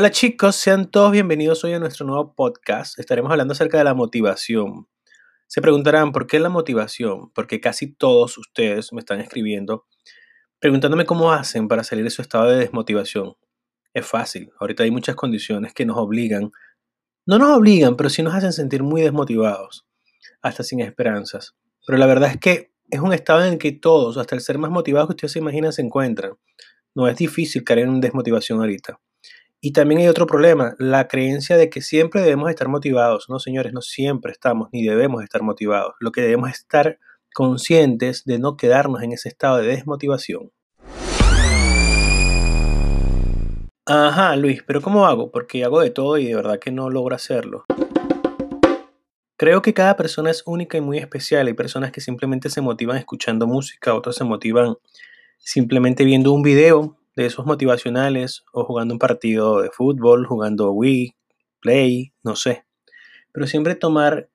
Hola chicos, sean todos bienvenidos hoy a nuestro nuevo podcast. Estaremos hablando acerca de la motivación. Se preguntarán, ¿por qué la motivación? Porque casi todos ustedes me están escribiendo preguntándome cómo hacen para salir de su estado de desmotivación. Es fácil, ahorita hay muchas condiciones que nos obligan, no nos obligan, pero sí nos hacen sentir muy desmotivados, hasta sin esperanzas. Pero la verdad es que es un estado en el que todos, hasta el ser más motivados que ustedes se imaginan, se encuentran. No es difícil caer en desmotivación ahorita. Y también hay otro problema, la creencia de que siempre debemos estar motivados. No, señores, no siempre estamos ni debemos estar motivados. Lo que debemos es estar conscientes de no quedarnos en ese estado de desmotivación. Ajá, Luis, pero ¿cómo hago? Porque hago de todo y de verdad que no logro hacerlo. Creo que cada persona es única y muy especial. Hay personas que simplemente se motivan escuchando música, otros se motivan simplemente viendo un video de esos motivacionales o jugando un partido de fútbol, jugando Wii, Play, no sé. Pero siempre tomar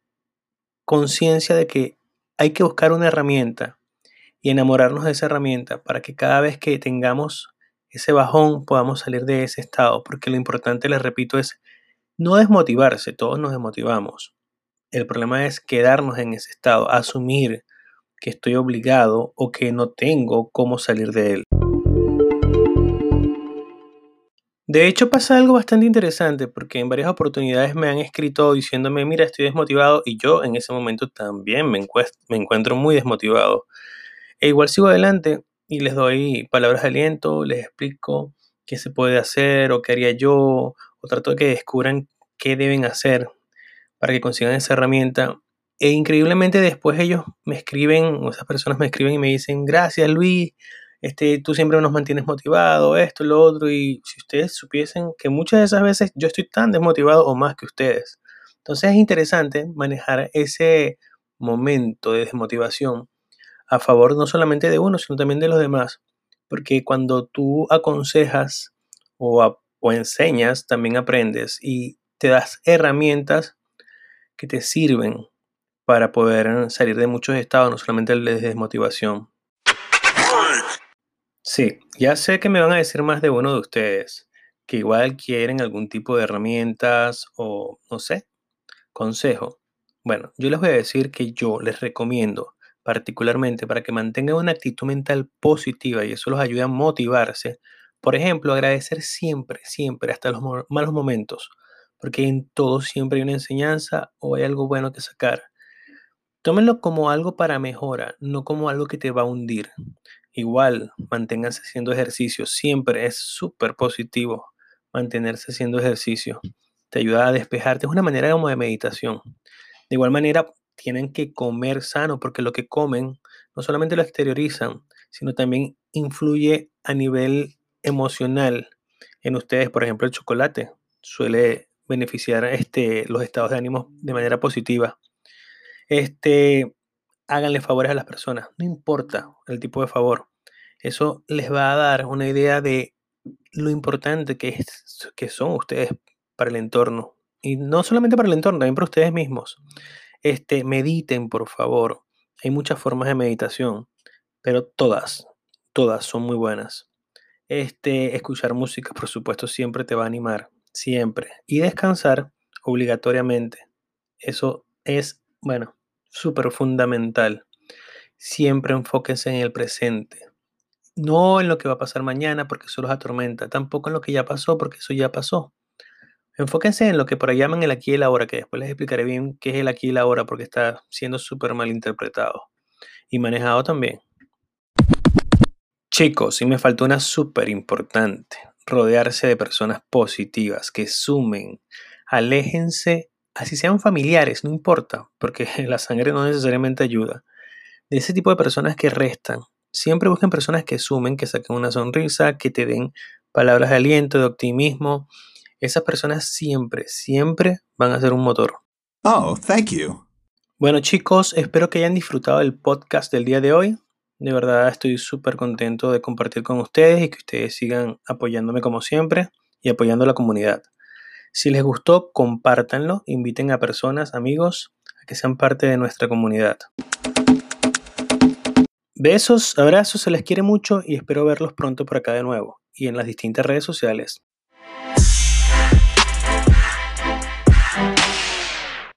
conciencia de que hay que buscar una herramienta y enamorarnos de esa herramienta para que cada vez que tengamos ese bajón podamos salir de ese estado, porque lo importante, les repito, es no desmotivarse, todos nos desmotivamos. El problema es quedarnos en ese estado, asumir que estoy obligado o que no tengo cómo salir de él. De hecho pasa algo bastante interesante porque en varias oportunidades me han escrito diciéndome, mira, estoy desmotivado y yo en ese momento también me, encuentro muy desmotivado. E igual sigo adelante y les doy palabras de aliento, les explico qué se puede hacer o qué haría yo o trato de que descubran qué deben hacer para que consigan esa herramienta. E increíblemente después ellos me escriben, o esas personas me escriben y me dicen, gracias Luis, este, tú siempre nos mantienes motivado, esto, lo otro, y si ustedes supiesen que muchas de esas veces yo estoy tan desmotivado o más que ustedes. Entonces es interesante manejar ese momento de desmotivación a favor no solamente de uno, sino también de los demás. Porque cuando tú aconsejas o, o enseñas, también aprendes y te das herramientas que te sirven para poder salir de muchos estados, no solamente de desmotivación. Sí, ya sé que me van a decir más de uno de ustedes, que igual quieren algún tipo de herramientas o, no sé, consejo. Bueno, yo les voy a decir que yo les recomiendo particularmente para que mantengan una actitud mental positiva y eso los ayude a motivarse. Por ejemplo, agradecer siempre, siempre, hasta los malos momentos, porque en todo siempre hay una enseñanza o hay algo bueno que sacar. Tómenlo como algo para mejora, no como algo que te va a hundir. Igual, manténganse haciendo ejercicio. Siempre es súper positivo mantenerse haciendo ejercicio. Te ayuda a despejarte. Es una manera como de meditación. De igual manera, tienen que comer sano porque lo que comen no solamente lo exteriorizan, sino también influye a nivel emocional en ustedes. Por ejemplo, el chocolate suele beneficiar este, los estados de ánimo de manera positiva. Este, háganle favores a las personas, no importa el tipo de favor. Eso les va a dar una idea de lo importante que, es, que son ustedes para el entorno. Y no solamente para el entorno, también para ustedes mismos. Este, mediten, por favor. Hay muchas formas de meditación, pero todas, todas son muy buenas. Este, escuchar música, por supuesto, siempre te va a animar, siempre. Y descansar obligatoriamente. Eso es, bueno, súper fundamental. Siempre enfóquense en el presente. No en lo que va a pasar mañana porque eso los atormenta. Tampoco en lo que ya pasó porque eso ya pasó. Enfóquense en lo que por ahí llaman el aquí y el ahora, que después les explicaré bien qué es el aquí y el ahora porque está siendo súper mal interpretado y manejado también. Chicos, y me faltó una súper importante. Rodearse de personas positivas que sumen. Aléjense así sean familiares, no importa, porque la sangre no necesariamente ayuda. De ese tipo de personas que restan, siempre busquen personas que sumen, que saquen una sonrisa, que te den palabras de aliento, de optimismo. Esas personas siempre, siempre van a ser un motor. Oh, thank you. Bueno chicos, espero que hayan disfrutado del podcast del día de hoy. De verdad estoy súper contento de compartir con ustedes y que ustedes sigan apoyándome como siempre y apoyando a la comunidad. Si les gustó, compártanlo, inviten a personas, amigos, a que sean parte de nuestra comunidad. Besos, abrazos, se les quiere mucho y espero verlos pronto por acá de nuevo y en las distintas redes sociales.